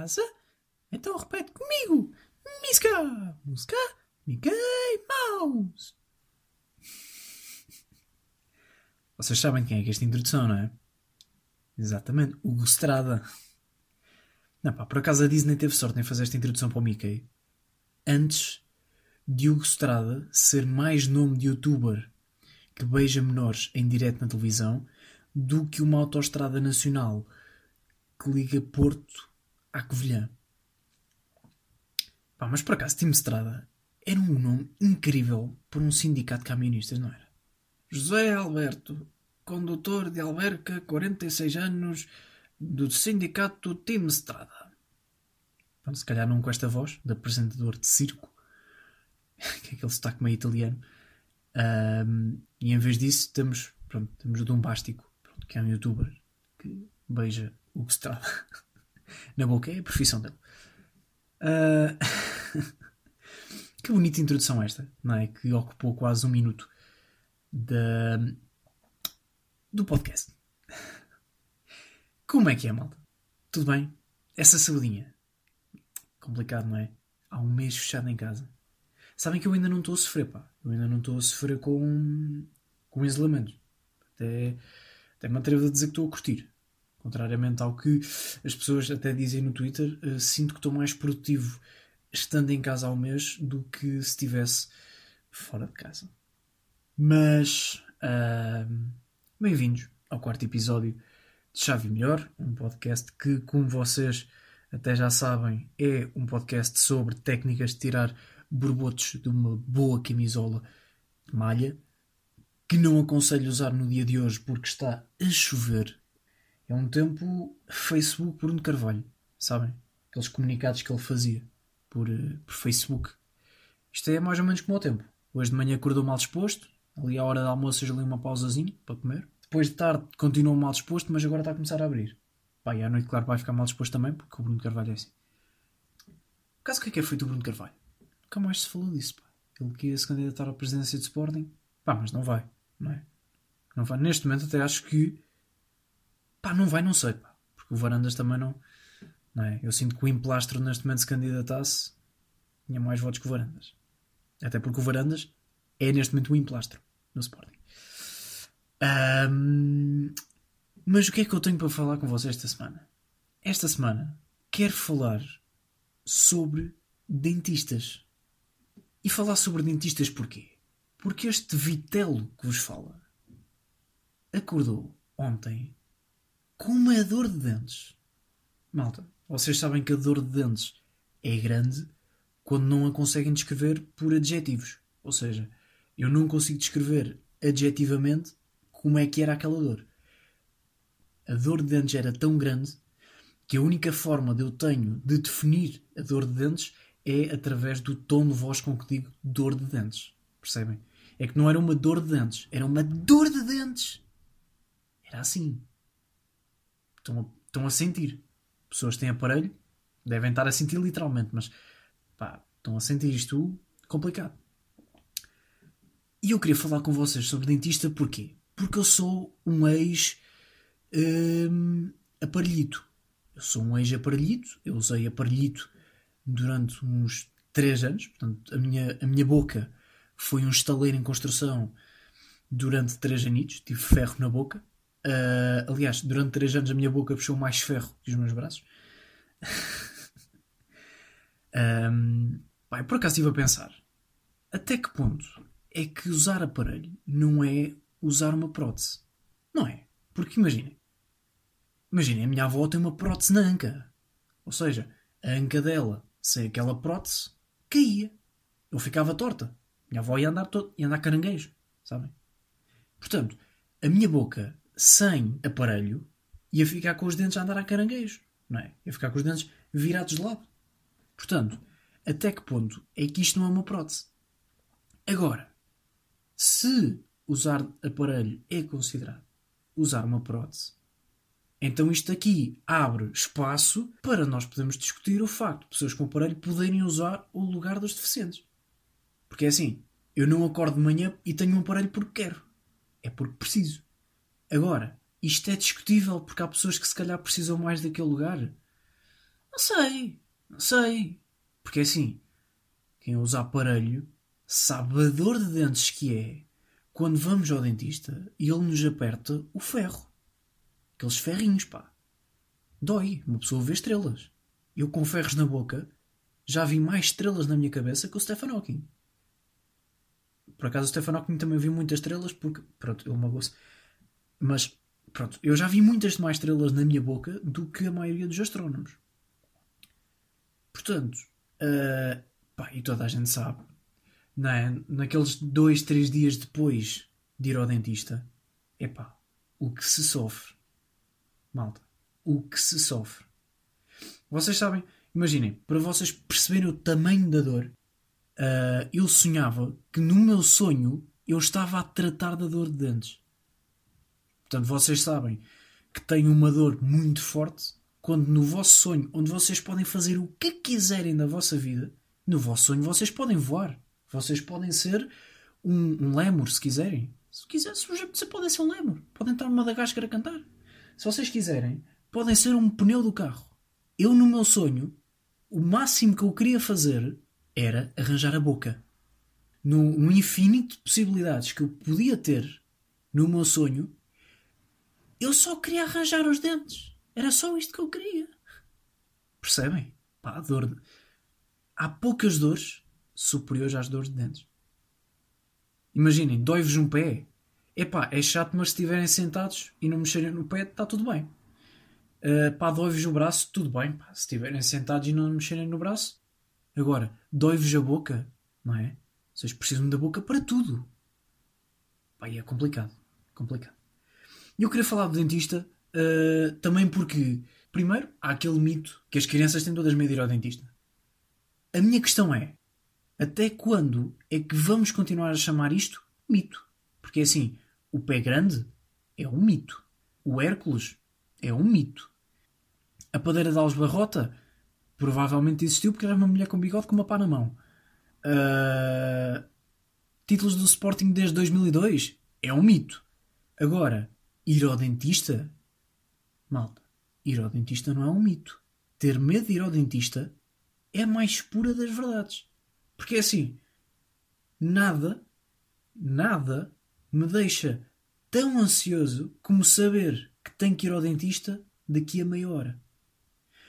casa? Então repete comigo. Miska, Muska, Mickey Mouse. Vocês sabem quem é que é esta introdução, não é? Exatamente, Hugo Strada. Não, pá, por acaso a Disney teve sorte em fazer esta introdução para o Mickey antes de Hugo Strada ser mais nome de youtuber que beija menores em direto na televisão do que uma autoestrada nacional que liga Porto à Covilhã. Pá, mas por acaso, Tim Estrada era um nome incrível para um sindicato de camionistas, não era? José Alberto, condutor de Alberca, 46 anos, do sindicato Tim Estrada. Pronto, se calhar não com esta voz, de apresentador de circo, que é aquele sotaque meio italiano. Um, e em vez disso, temos, pronto, temos o Dombástico, pronto, que é um youtuber que beija o Estrada na boca, é a profissão dele. Uh... que bonita introdução esta, não é? Que ocupou quase um minuto do podcast. Como é que é, malta? Tudo bem? Essa saudinha. Complicado, não é? Há um mês fechado em casa. Sabem que eu ainda não estou a sofrer, pá. Eu ainda não estou a sofrer com, com isolamento. Até, até me atrevo a dizer que estou a curtir. Contrariamente ao que as pessoas até dizem no Twitter, uh, sinto que estou mais produtivo estando em casa ao mês do que se estivesse fora de casa. Mas uh, bem-vindos ao quarto episódio de Chave Melhor, um podcast que, como vocês até já sabem, é um podcast sobre técnicas de tirar borbotos de uma boa camisola de malha, que não aconselho usar no dia de hoje porque está a chover é um tempo Facebook Bruno Carvalho, sabem? Aqueles comunicados que ele fazia por, uh, por Facebook. Isto é mais ou menos como o tempo. Hoje de manhã acordou mal disposto, ali à hora do almoço ali uma pausazinha para comer. Depois de tarde continuou mal disposto, mas agora está a começar a abrir. Pá, e à noite, claro, vai ficar mal disposto também, porque o Bruno Carvalho é assim. Por caso, o que é que é feito o Bruno Carvalho? Nunca mais se falou disso, pá. Ele queria se candidatar à presidência de Sporting. Pá, mas não vai, não é? Não vai. Neste momento até acho que Pá, não vai, não sei, pá. Porque o Varandas também não. não é? Eu sinto que o Emplastro neste momento se candidatasse tinha mais votos que o Varandas. Até porque o Varandas é neste momento o Emplastro no Sporting. Um, mas o que é que eu tenho para falar com vocês esta semana? Esta semana quero falar sobre dentistas. E falar sobre dentistas porquê? Porque este vitelo que vos fala acordou ontem com uma dor de dentes. Malta, vocês sabem que a dor de dentes é grande quando não a conseguem descrever por adjetivos. Ou seja, eu não consigo descrever adjetivamente como é que era aquela dor. A dor de dentes era tão grande que a única forma de eu tenho de definir a dor de dentes é através do tom de voz com que digo dor de dentes. Percebem? É que não era uma dor de dentes, era uma dor de dentes. Era assim. Estão a, estão a sentir. Pessoas têm aparelho devem estar a sentir literalmente, mas pá, estão a sentir isto complicado. E eu queria falar com vocês sobre dentista porquê? Porque eu sou um ex hum, aparelhito. Eu sou um ex aparelhito, eu usei aparelhito durante uns 3 anos, portanto a minha, a minha boca foi um estaleiro em construção durante 3 anitos, tive ferro na boca. Uh, aliás, durante 3 anos a minha boca puxou mais ferro que os meus braços. um, bem, por acaso estive a pensar até que ponto é que usar aparelho não é usar uma prótese? Não é? Porque imaginem, imaginem, a minha avó tem uma prótese na anca. Ou seja, a anca dela, sem aquela prótese, caía. Eu ficava torta. Minha avó ia andar, todo, ia andar caranguejo, sabem? Portanto, a minha boca sem aparelho, ia ficar com os dentes a andar a caranguejo, não é? Ia ficar com os dentes virados de lado. Portanto, até que ponto é que isto não é uma prótese? Agora, se usar aparelho é considerado usar uma prótese, então isto aqui abre espaço para nós podermos discutir o facto de pessoas com aparelho poderem usar o lugar dos deficientes. Porque é assim, eu não acordo de manhã e tenho um aparelho porque quero. É porque preciso. Agora, isto é discutível porque há pessoas que se calhar precisam mais daquele lugar. Não sei. Não sei. Porque é assim, quem usa aparelho sabe a dor de dentes que é quando vamos ao dentista e ele nos aperta o ferro. Aqueles ferrinhos, pá. Dói. Uma pessoa vê estrelas. Eu com ferros na boca já vi mais estrelas na minha cabeça que o Stephen Hawking. Por acaso o Stephen Hawking também viu muitas estrelas porque, pronto, ele magoou-se. Mas, pronto, eu já vi muitas mais estrelas na minha boca do que a maioria dos astrónomos. Portanto, uh, pá, e toda a gente sabe, não é? naqueles dois, três dias depois de ir ao dentista, é pá, o que se sofre. Malta, o que se sofre. Vocês sabem, imaginem, para vocês perceberem o tamanho da dor, uh, eu sonhava que no meu sonho eu estava a tratar da dor de dentes. Portanto, vocês sabem que tenho uma dor muito forte quando no vosso sonho, onde vocês podem fazer o que quiserem da vossa vida, no vosso sonho vocês podem voar. Vocês podem ser um, um lemur, se quiserem. Se quiser, se você podem ser um lemur. Podem estar numa Madagascar a cantar. Se vocês quiserem, podem ser um pneu do carro. Eu, no meu sonho, o máximo que eu queria fazer era arranjar a boca. No, no infinito de possibilidades que eu podia ter no meu sonho, eu só queria arranjar os dentes. Era só isto que eu queria. Percebem? Pá, a dor. Há poucas dores superiores às dores de dentes. Imaginem, dói-vos um pé. Epá, é chato, mas se estiverem sentados e não mexerem no pé, está tudo bem. Uh, pá, dói-vos o braço, tudo bem. Pá, se estiverem sentados e não mexerem no braço. Agora, dói-vos a boca, não é? Vocês precisam da boca para tudo. Pá, e é complicado. Complicado. E eu queria falar do dentista uh, também porque, primeiro, há aquele mito que as crianças têm todas medo de ir ao dentista. A minha questão é: até quando é que vamos continuar a chamar isto mito? Porque é assim, o pé grande é um mito. O Hércules é um mito. A padeira de Alves Barrota provavelmente existiu porque era uma mulher com bigode com uma pá na mão. Uh, títulos do Sporting desde 2002 é um mito. Agora, ir ao dentista? Malta, ir ao dentista não é um mito. Ter medo de ir ao dentista é a mais pura das verdades. Porque é assim, nada, nada me deixa tão ansioso como saber que tenho que ir ao dentista daqui a meia hora.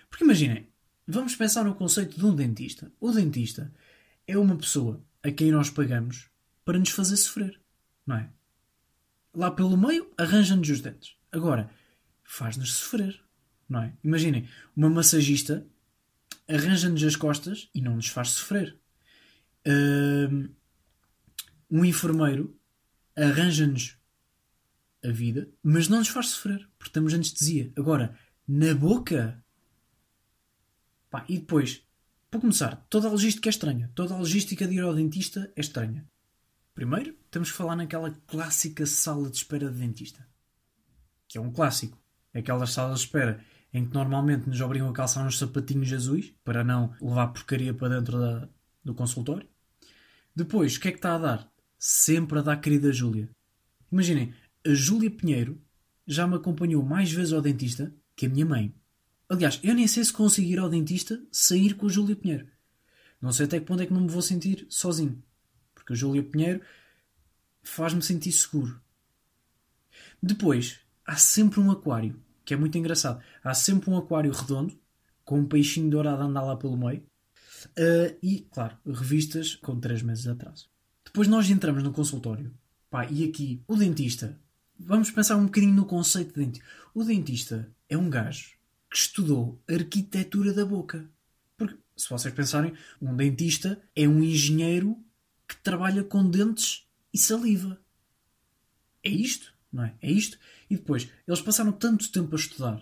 Porque imaginem, vamos pensar no conceito de um dentista. O dentista é uma pessoa a quem nós pagamos para nos fazer sofrer, não é? Lá pelo meio, arranja-nos os dentes. Agora, faz-nos sofrer, não é? Imaginem, uma massagista arranja-nos as costas e não nos faz sofrer. Um enfermeiro arranja-nos a vida, mas não nos faz sofrer, porque temos anestesia. Agora, na boca. Pá, e depois, para começar, toda a logística é estranha. Toda a logística de ir ao dentista é estranha. Primeiro, temos que falar naquela clássica sala de espera de dentista. Que é um clássico. É aquelas salas de espera em que normalmente nos obrigam a calçar uns sapatinhos azuis para não levar porcaria para dentro da, do consultório. Depois, o que é que está a dar? Sempre a dar querida Júlia. Imaginem, a Júlia Pinheiro já me acompanhou mais vezes ao dentista que a minha mãe. Aliás, eu nem sei se conseguir ao dentista sair com a Júlia Pinheiro. Não sei até que ponto é que não me vou sentir sozinho. Porque a Júlia Pinheiro faz-me sentir seguro. Depois, há sempre um aquário, que é muito engraçado. Há sempre um aquário redondo, com um peixinho dourado a andar lá pelo meio. Uh, e, claro, revistas com 3 meses de atraso. Depois nós entramos no consultório. Pá, e aqui, o dentista. Vamos pensar um bocadinho no conceito de dentista. O dentista é um gajo que estudou arquitetura da boca. Porque, se vocês pensarem, um dentista é um engenheiro trabalha com dentes e saliva. É isto, não é? É isto. E depois, eles passaram tanto tempo a estudar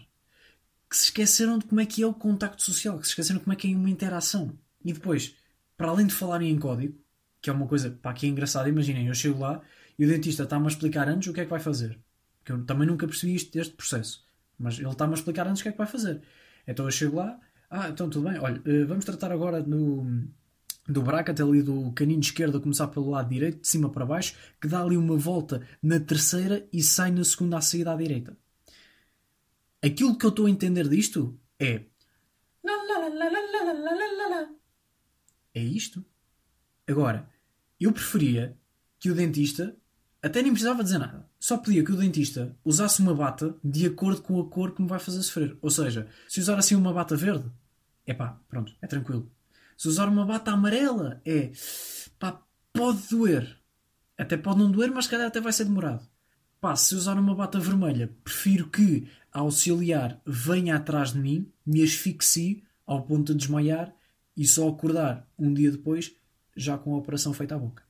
que se esqueceram de como é que é o contacto social, que se esqueceram de como é que é uma interação. E depois, para além de falarem em código, que é uma coisa pá, que é engraçada, imaginem, eu chego lá e o dentista está-me a explicar antes o que é que vai fazer. Porque eu também nunca percebi isto processo. Mas ele está-me a explicar antes o que é que vai fazer. Então eu chego lá, ah, então tudo bem, olha, eh, vamos tratar agora no, do bracket ali do canino esquerdo a começar pelo lado direito, de cima para baixo, que dá ali uma volta na terceira e sai na segunda à saída à direita. Aquilo que eu estou a entender disto é É isto. Agora, eu preferia que o dentista até nem precisava dizer nada. Só pedia que o dentista usasse uma bata de acordo com a cor que me vai fazer sofrer. Ou seja, se usar assim uma bata verde, é pá, pronto, é tranquilo. Se usar uma bata amarela, é pá, pode doer. Até pode não doer, mas se calhar até vai ser demorado. Pá, se usar uma bata vermelha, prefiro que a auxiliar venha atrás de mim, me asfixie ao ponto de desmaiar e só acordar um dia depois, já com a operação feita à boca.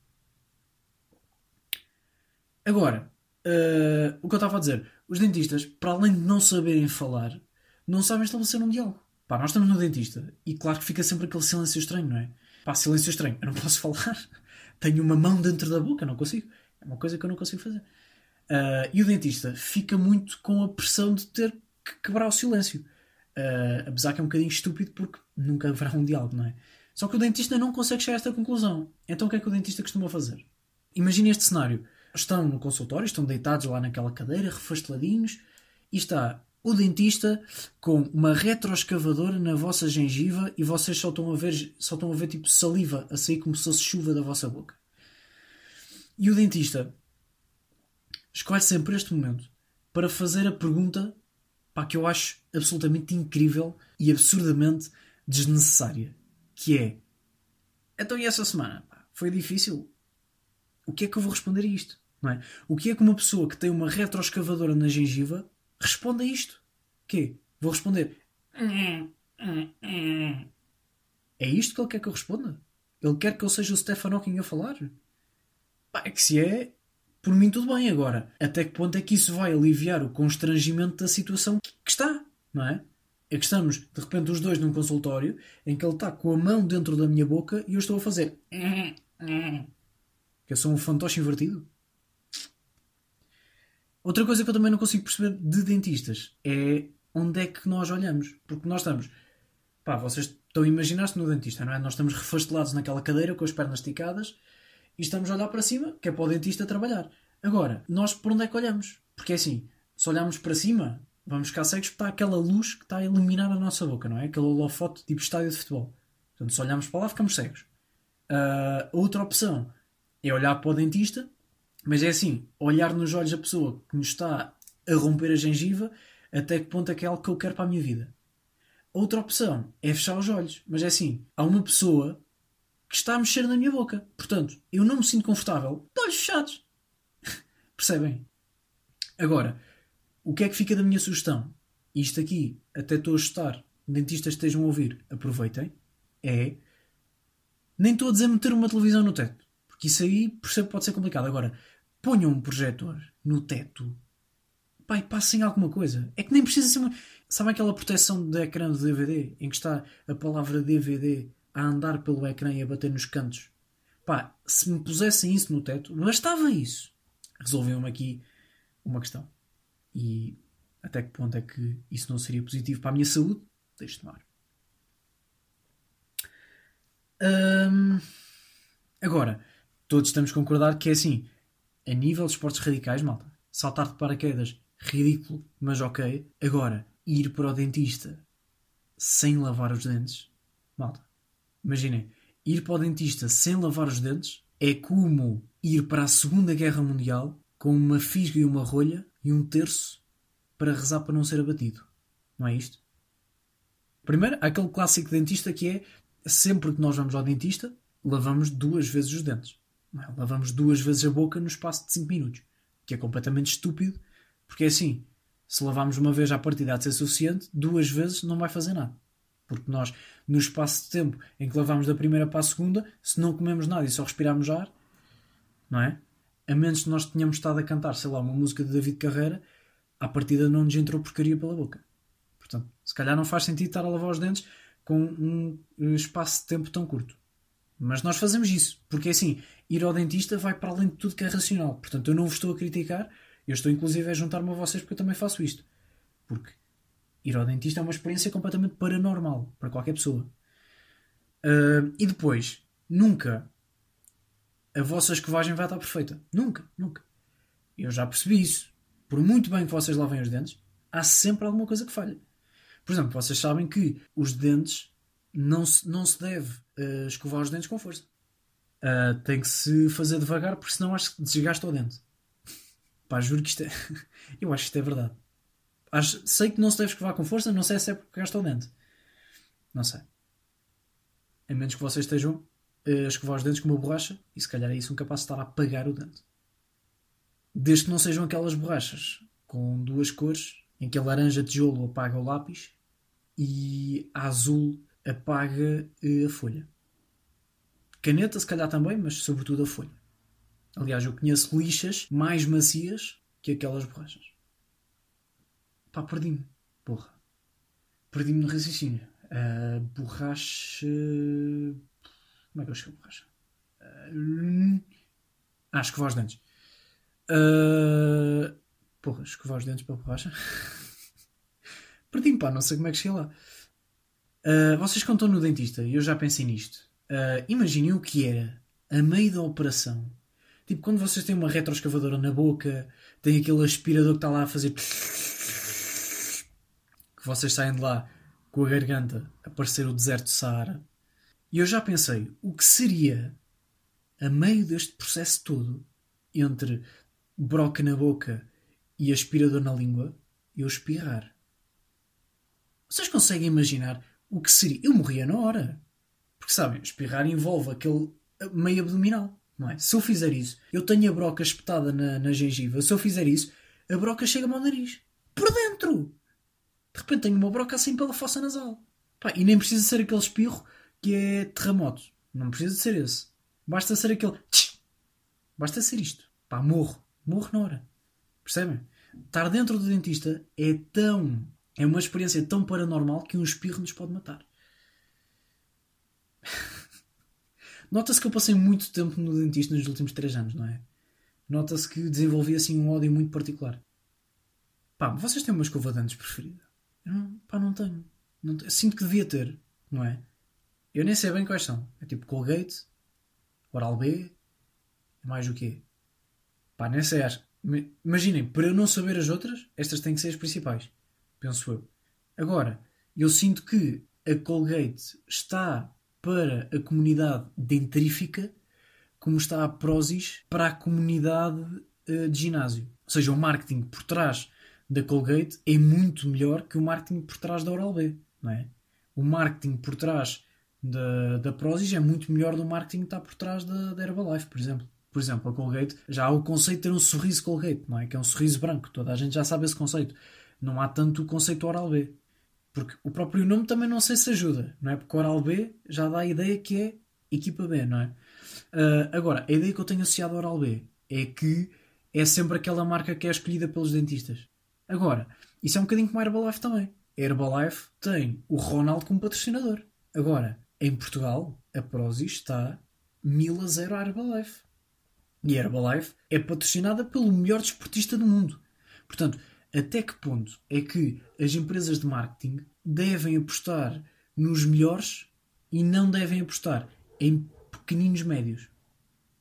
Agora, uh, o que eu estava a dizer, os dentistas, para além de não saberem falar, não sabem estabelecer um diálogo. Pá, nós estamos no dentista e claro que fica sempre aquele silêncio estranho, não é? Pá, silêncio estranho, eu não posso falar. Tenho uma mão dentro da boca, não consigo. É uma coisa que eu não consigo fazer. Uh, e o dentista fica muito com a pressão de ter que quebrar o silêncio. Uh, apesar que é um bocadinho estúpido porque nunca haverá um diálogo, não é? Só que o dentista não consegue chegar a esta conclusão. Então o que é que o dentista costuma fazer? Imagine este cenário estão no consultório, estão deitados lá naquela cadeira, refasteladinhos, e está o dentista com uma retroescavadora na vossa gengiva e vocês só estão a ver, só estão a ver tipo saliva a sair como se fosse chuva da vossa boca. E o dentista escolhe sempre este momento para fazer a pergunta pá, que eu acho absolutamente incrível e absurdamente desnecessária, que é então e essa semana? Pá, foi difícil? O que é que eu vou responder a isto? Não é? O que é que uma pessoa que tem uma retroescavadora na gengiva responde a isto? Quê? Vou responder. É isto que ele quer que eu responda? Ele quer que eu seja o Stephen Hawking a falar? Pá, é que se é, por mim tudo bem agora. Até que ponto é que isso vai aliviar o constrangimento da situação que está, não é? É que estamos, de repente, os dois num consultório em que ele está com a mão dentro da minha boca e eu estou a fazer. Que eu sou um fantoche invertido. Outra coisa que eu também não consigo perceber de dentistas é onde é que nós olhamos. Porque nós estamos. Pá, vocês estão a imaginar-se no dentista, não é? Nós estamos refastelados naquela cadeira com as pernas esticadas e estamos a olhar para cima, que é para o dentista trabalhar. Agora, nós por onde é que olhamos? Porque é assim, se olharmos para cima, vamos ficar cegos porque está aquela luz que está a iluminar a nossa boca, não é? Aquele holofote tipo estádio de futebol. Portanto, se olharmos para lá, ficamos cegos. Uh, outra opção é olhar para o dentista mas é assim, olhar nos olhos da pessoa que nos está a romper a gengiva, até que ponto é que é algo que eu quero para a minha vida. Outra opção é fechar os olhos. Mas é assim, há uma pessoa que está a mexer na minha boca. Portanto, eu não me sinto confortável de olhos fechados. Percebem? Agora, o que é que fica da minha sugestão? Isto aqui, até estou a ajustar, dentistas estejam a ouvir, aproveitem. É. Nem estou a dizer meter uma televisão no teto. Porque isso aí percebo que pode ser complicado. Agora, ponham um projetor no teto pai, passem alguma coisa. É que nem precisa ser uma. Sabe aquela proteção do ecrã do DVD em que está a palavra DVD a andar pelo ecrã e a bater nos cantos? Pá, se me pusessem isso no teto, bastava isso. Resolviam-me aqui uma questão. E até que ponto é que isso não seria positivo para a minha saúde? Deixe tomar. Hum, agora, todos estamos a concordar que é assim, a nível de esportes radicais, malta, saltar de paraquedas, ridículo, mas ok. Agora, ir para o dentista sem lavar os dentes, malta, imaginem, ir para o dentista sem lavar os dentes é como ir para a Segunda Guerra Mundial com uma fisga e uma rolha e um terço para rezar para não ser abatido. Não é isto? Primeiro, aquele clássico dentista que é sempre que nós vamos ao dentista, lavamos duas vezes os dentes. É? Lavamos duas vezes a boca no espaço de 5 minutos. Que é completamente estúpido, porque é assim: se lavarmos uma vez à partida de ser suficiente, duas vezes não vai fazer nada. Porque nós, no espaço de tempo em que lavamos da primeira para a segunda, se não comemos nada e só respiramos ar, não é? A menos que nós tenhamos estado a cantar, sei lá, uma música de David Carreira, à partida não nos entrou porcaria pela boca. Portanto, se calhar não faz sentido estar a lavar os dentes com um espaço de tempo tão curto. Mas nós fazemos isso, porque é assim, ir ao dentista vai para além de tudo que é racional. Portanto, eu não vos estou a criticar, eu estou inclusive a juntar-me a vocês porque eu também faço isto. Porque ir ao dentista é uma experiência completamente paranormal para qualquer pessoa. Uh, e depois, nunca a vossa escovagem vai estar perfeita. Nunca, nunca. Eu já percebi isso. Por muito bem que vocês lavem os dentes, há sempre alguma coisa que falha. Por exemplo, vocês sabem que os dentes não se, não se deve uh, escovar os dentes com força. Uh, tem que se fazer devagar, porque senão acho que desgasta o dente. Pá, juro que isto é. Eu acho que isto é verdade. Acho... Sei que não se deve escovar com força, não sei se é porque gasta o dente. Não sei. A menos que vocês estejam a escovar os dentes com uma borracha e se calhar é isso um capaz de estar a apagar o dente. Desde que não sejam aquelas borrachas com duas cores, em que a laranja tijolo apaga o lápis e a azul apaga eh, a folha. Caneta, se calhar também, mas sobretudo a folha. Aliás, eu conheço lixas mais macias que aquelas borrachas. Pá, perdi-me. Porra. Perdi-me no raciocínio. Uh, borracha. Como é que eu escrevo borracha? Uh, ah, escovar os dentes. Uh, porra, escovar os dentes para borracha? Perdi-me, pá, não sei como é que cheguei lá. Uh, vocês contam no dentista, e eu já pensei nisto. Uh, imaginem o que era, a meio da operação. Tipo, quando vocês têm uma retroescavadora na boca, tem aquele aspirador que está lá a fazer. que vocês saem de lá com a garganta a parecer o deserto de Saara. E eu já pensei, o que seria, a meio deste processo todo, entre broca na boca e aspirador na língua, eu espirrar? Vocês conseguem imaginar o que seria? Eu morria na hora. Porque sabem, espirrar envolve aquele meio abdominal, não é? Se eu fizer isso, eu tenho a broca espetada na, na gengiva, se eu fizer isso, a broca chega-me ao nariz. Por dentro! De repente tenho uma broca assim pela fossa nasal. Pá, e nem precisa ser aquele espirro que é terremoto. Não precisa ser esse. Basta ser aquele. Basta ser isto. Pá, morro. Morro na hora. Percebem? Estar dentro do dentista é tão. É uma experiência tão paranormal que um espirro nos pode matar. Nota-se que eu passei muito tempo no dentista nos últimos 3 anos, não é? Nota-se que desenvolvi assim um ódio muito particular. Pá, vocês têm uma escova de dentes preferida? Eu não, pá, não tenho. Não. Sinto que devia ter, não é? Eu nem sei bem quais são. É tipo Colgate, Oral B, mais o quê? Pá, nem sei. Imaginem, para eu não saber as outras, estas têm que ser as principais. Penso eu. Agora, eu sinto que a Colgate está para a comunidade dentrífica como está a Prozis para a comunidade uh, de ginásio. Ou seja, o marketing por trás da Colgate é muito melhor que o marketing por trás da Oral-B. Não é? O marketing por trás da, da Prozis é muito melhor do marketing que está por trás da, da Herbalife, por exemplo. Por exemplo, a Colgate, já há o conceito de ter um sorriso Colgate, não é? Que é um sorriso branco. Toda a gente já sabe esse conceito. Não há tanto o conceito Oral-B. Porque o próprio nome também não sei se ajuda, não é? Porque Oral-B já dá a ideia que é equipa B, não é? Uh, agora, a ideia que eu tenho associado ao Oral-B é que é sempre aquela marca que é escolhida pelos dentistas. Agora, isso é um bocadinho como a Herbalife também. A Herbalife tem o Ronaldo como patrocinador. Agora, em Portugal, a Prozis está 1000 a 0 à Herbalife. E a Herbalife é patrocinada pelo melhor desportista do mundo. Portanto, até que ponto é que as empresas de marketing devem apostar nos melhores e não devem apostar em pequeninos médios?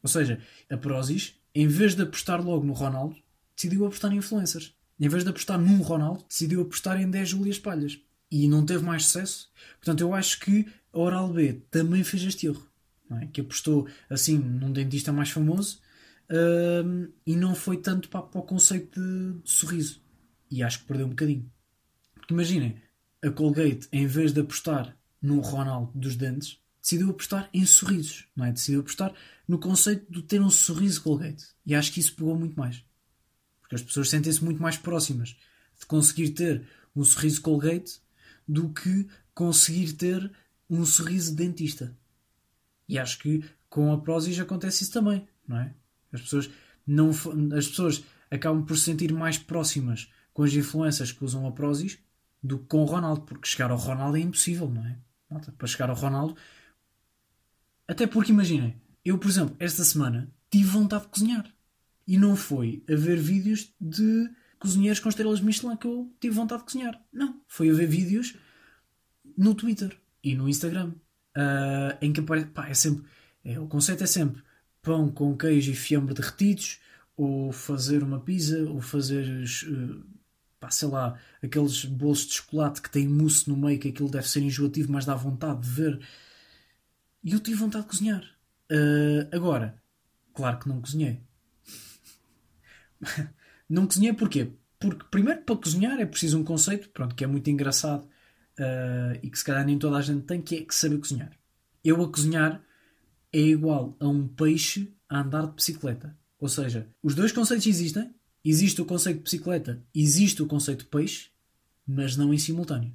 Ou seja, a Prozis, em vez de apostar logo no Ronaldo, decidiu apostar em influencers. Em vez de apostar num Ronaldo, decidiu apostar em 10 Julias Palhas. E não teve mais sucesso. Portanto, eu acho que a Oral B também fez este erro. É? Que apostou assim num dentista mais famoso uh, e não foi tanto para, para o conceito de, de, sorriso. E acho que perdeu um bocadinho. Porque imaginem, a Colgate, em vez de apostar no Ronaldo dos dentes, decidiu apostar em sorrisos. Não é? Decidiu apostar no conceito de ter um sorriso Colgate. E acho que isso pegou muito mais. Porque as pessoas sentem-se muito mais próximas de conseguir ter um sorriso Colgate do que conseguir ter um sorriso de dentista. E acho que com a Prozis acontece isso também, não é? As pessoas, não, as pessoas acabam por se sentir mais próximas com as influências que usam a Prozis do que com o Ronaldo, porque chegar ao Ronaldo é impossível, não é? Para chegar ao Ronaldo. Até porque imaginem, eu, por exemplo, esta semana tive vontade de cozinhar. E não foi a ver vídeos de cozinheiros com estrelas Michelin que eu tive vontade de cozinhar. Não. Foi a ver vídeos no Twitter e no Instagram. Uh, em que aparece. Pá, é sempre. É, o conceito é sempre pão com queijo e fiambre derretidos, ou fazer uma pizza, ou fazer uh, pá, sei lá, aqueles bolos de chocolate que têm mousse no meio, que aquilo deve ser enjoativo, mas dá vontade de ver. E eu tive vontade de cozinhar. Uh, agora, claro que não cozinhei. não cozinhei porquê? Porque, primeiro, para cozinhar é preciso um conceito, pronto, que é muito engraçado uh, e que se calhar nem toda a gente tem, que é que saber cozinhar. Eu a cozinhar é igual a um peixe a andar de bicicleta. Ou seja, os dois conceitos existem. Existe o conceito de bicicleta, existe o conceito de peixe, mas não em simultâneo.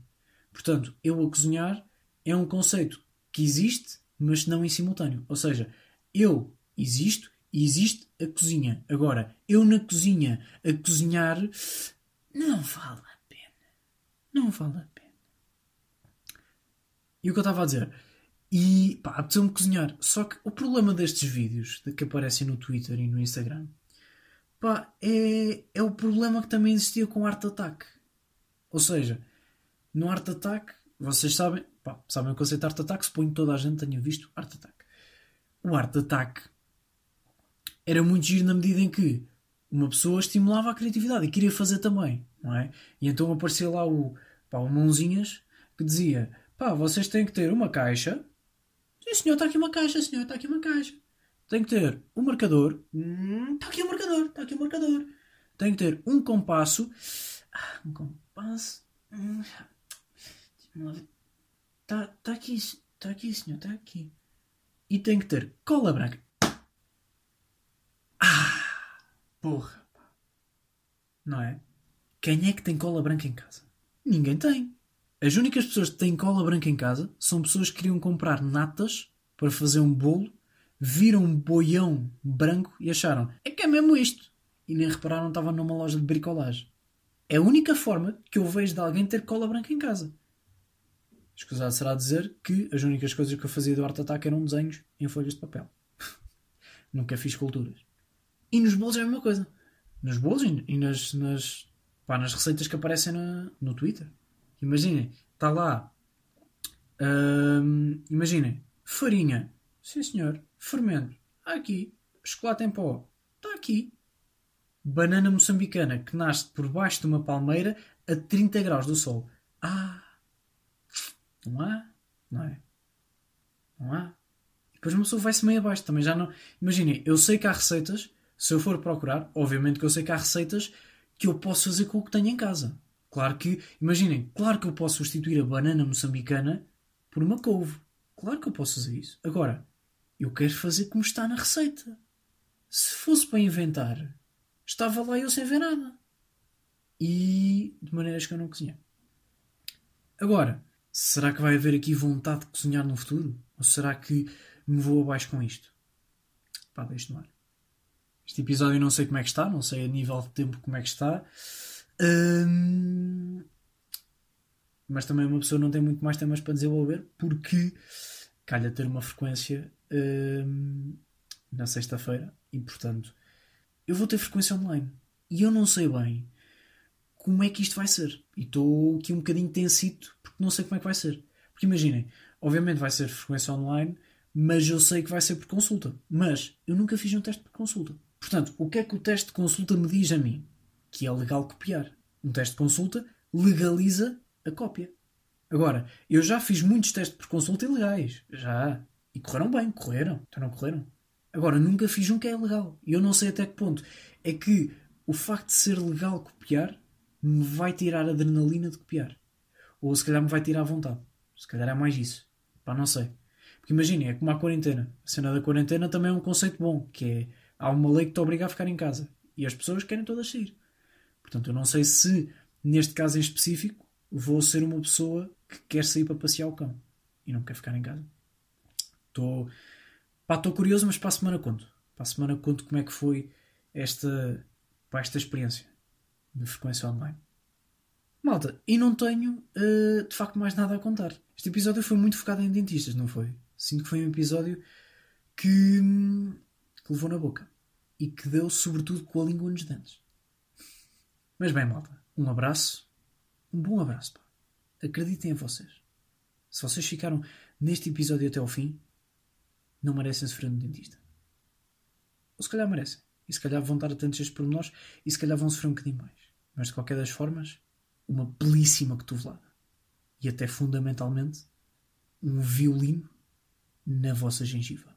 Portanto, eu a cozinhar é um conceito que existe, mas não em simultâneo. Ou seja, eu existo e existe a cozinha. Agora, eu na cozinha a cozinhar não vale a pena. Não vale a pena. E o que eu estava a dizer? E pá, apeteceu-me cozinhar. Só que o problema destes vídeos que aparecem no Twitter e no Instagram pá, é, é o problema que também existia com o Art Attack. Ou seja, no Art Attack, vocês sabem, pá, sabem o conceito de Art Attack, suponho que toda a gente tenha visto Art Attack. O Art Attack era muito giro na medida em que uma pessoa estimulava a criatividade e queria fazer também, não é? E então aparecia lá o, pá, o Mãozinhas que dizia: pá, vocês têm que ter uma caixa Sim, senhor, está aqui uma caixa, senhor, está aqui uma caixa. Tem que ter um marcador. Hum, está aqui um marcador, está aqui um marcador. Tem que ter um compasso. Ah, um compasso. Está tá aqui, está aqui, senhor, está aqui. E tem que ter cola branca. Ah, porra. Não é? Quem é que tem cola branca em casa? Ninguém tem. As únicas pessoas que têm cola branca em casa são pessoas que queriam comprar natas para fazer um bolo, viram um boião branco e acharam é que é mesmo isto. E nem repararam que estava numa loja de bricolagem. É a única forma que eu vejo de alguém ter cola branca em casa. Escusado será dizer que as únicas coisas que eu fazia do Art Attack eram desenhos em folhas de papel. Nunca fiz culturas. E nos bolos é a mesma coisa. Nos bolos e nas, nas, pá, nas receitas que aparecem na, no Twitter. Imaginem, está lá. Hum, imaginem, farinha. Sim, senhor. Fermento. Aqui. Chocolate em pó. Está aqui. Banana moçambicana que nasce por baixo de uma palmeira a 30 graus do sol. Ah! Não há? Não é? Não há? E depois uma pessoa vai-se meio abaixo. Também já não. Imaginem, eu sei que há receitas. Se eu for procurar, obviamente que eu sei que há receitas que eu posso fazer com o que tenho em casa. Claro que, imaginem, claro que eu posso substituir a banana moçambicana por uma couve. Claro que eu posso fazer isso. Agora, eu quero fazer como está na receita. Se fosse para inventar, estava lá eu sem ver nada. E de maneiras que eu não cozinhei. Agora, será que vai haver aqui vontade de cozinhar no futuro? Ou será que me vou abaixo com isto? Pá, deixe no ar. Este episódio eu não sei como é que está, não sei a nível de tempo como é que está mas também uma pessoa não tem muito mais temas para desenvolver porque calha ter uma frequência na sexta-feira e portanto eu vou ter frequência online e eu não sei bem como é que isto vai ser e estou aqui um bocadinho tensito porque não sei como é que vai ser porque imaginem, obviamente vai ser frequência online mas eu sei que vai ser por consulta mas eu nunca fiz um teste por consulta portanto, o que é que o teste de consulta me diz a mim? que é legal copiar. Um teste de consulta legaliza a cópia. Agora, eu já fiz muitos testes por consulta ilegais. Já. E correram bem, correram. Então não correram. Agora, nunca fiz um que é legal. E eu não sei até que ponto. É que o facto de ser legal copiar me vai tirar a adrenalina de copiar. Ou se calhar me vai tirar a vontade. Se calhar é mais isso. Pá, não sei. Porque imaginem, é como a quarentena. A cena da quarentena também é um conceito bom, que é há uma lei que te obriga a ficar em casa. E as pessoas querem todas sair. Portanto, eu não sei se, neste caso em específico, vou ser uma pessoa que quer sair para passear o cão e não quer ficar em casa. Estou curioso, mas para a semana conto. Para a semana conto como é que foi esta, para esta experiência de frequência online. Malta, e não tenho uh, de facto mais nada a contar. Este episódio foi muito focado em dentistas, não foi? Sinto que foi um episódio que, que levou na boca e que deu sobretudo com a língua nos dentes. Mas bem, malta, um abraço, um bom abraço. Pá. Acreditem em vocês. Se vocês ficaram neste episódio até ao fim, não merecem sofrer no dentista. Ou se calhar merecem. E se calhar vão dar tantos a estes pormenores e se calhar vão sofrer um bocadinho mais. Mas de qualquer das formas, uma belíssima cotovelada. E até fundamentalmente, um violino na vossa gengiva.